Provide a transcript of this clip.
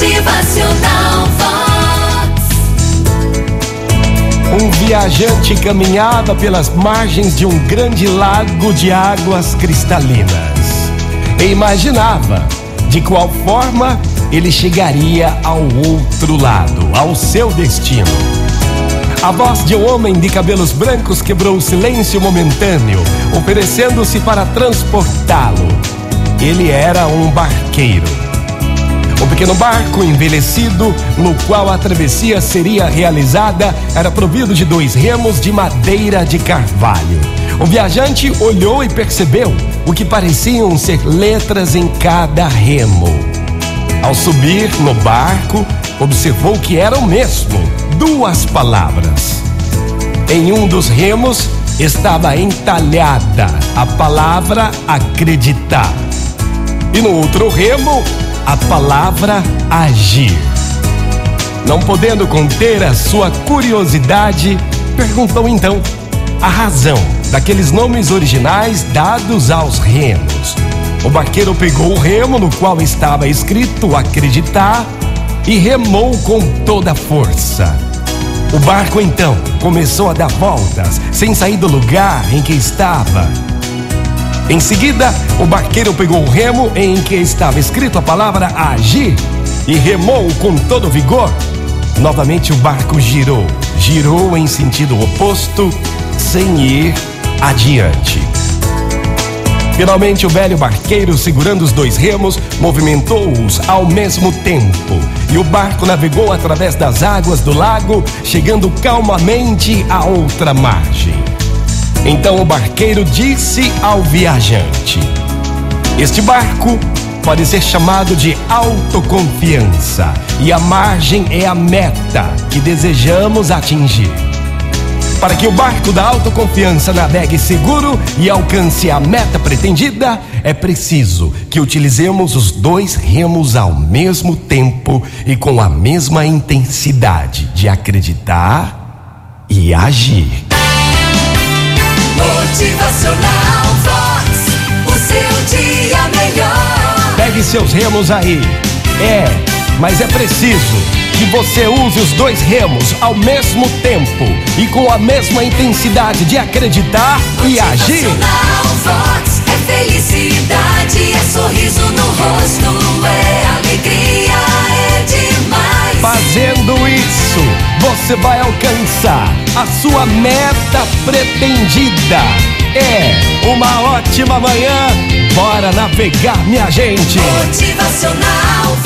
Motivacional Vox. Um viajante caminhava pelas margens de um grande lago de águas cristalinas. E imaginava de qual forma ele chegaria ao outro lado, ao seu destino. A voz de um homem de cabelos brancos quebrou o silêncio momentâneo, oferecendo-se para transportá-lo. Ele era um barqueiro. Pequeno barco envelhecido, no qual a travessia seria realizada, era provido de dois remos de madeira de carvalho. O viajante olhou e percebeu o que pareciam ser letras em cada remo. Ao subir no barco, observou que era o mesmo, duas palavras. Em um dos remos estava entalhada a palavra acreditar. E no outro remo, a palavra agir. Não podendo conter a sua curiosidade, perguntou então a razão daqueles nomes originais dados aos remos. O barqueiro pegou o remo no qual estava escrito acreditar e remou com toda a força. O barco então começou a dar voltas, sem sair do lugar em que estava. Em seguida, o barqueiro pegou o remo em que estava escrito a palavra agir e remou com todo vigor. Novamente o barco girou, girou em sentido oposto, sem ir adiante. Finalmente, o velho barqueiro, segurando os dois remos, movimentou-os ao mesmo tempo. E o barco navegou através das águas do lago, chegando calmamente à outra margem. Então o barqueiro disse ao viajante: Este barco pode ser chamado de autoconfiança, e a margem é a meta que desejamos atingir. Para que o barco da autoconfiança navegue seguro e alcance a meta pretendida, é preciso que utilizemos os dois remos ao mesmo tempo e com a mesma intensidade de acreditar e agir. Motivacional Vox. O seu dia melhor. Pegue seus remos aí. É, mas é preciso que você use os dois remos ao mesmo tempo e com a mesma intensidade de acreditar e agir. Vox. É felicidade, é sorriso no rosto, você vai alcançar a sua meta pretendida. É uma ótima manhã. Bora navegar, minha gente. Motivacional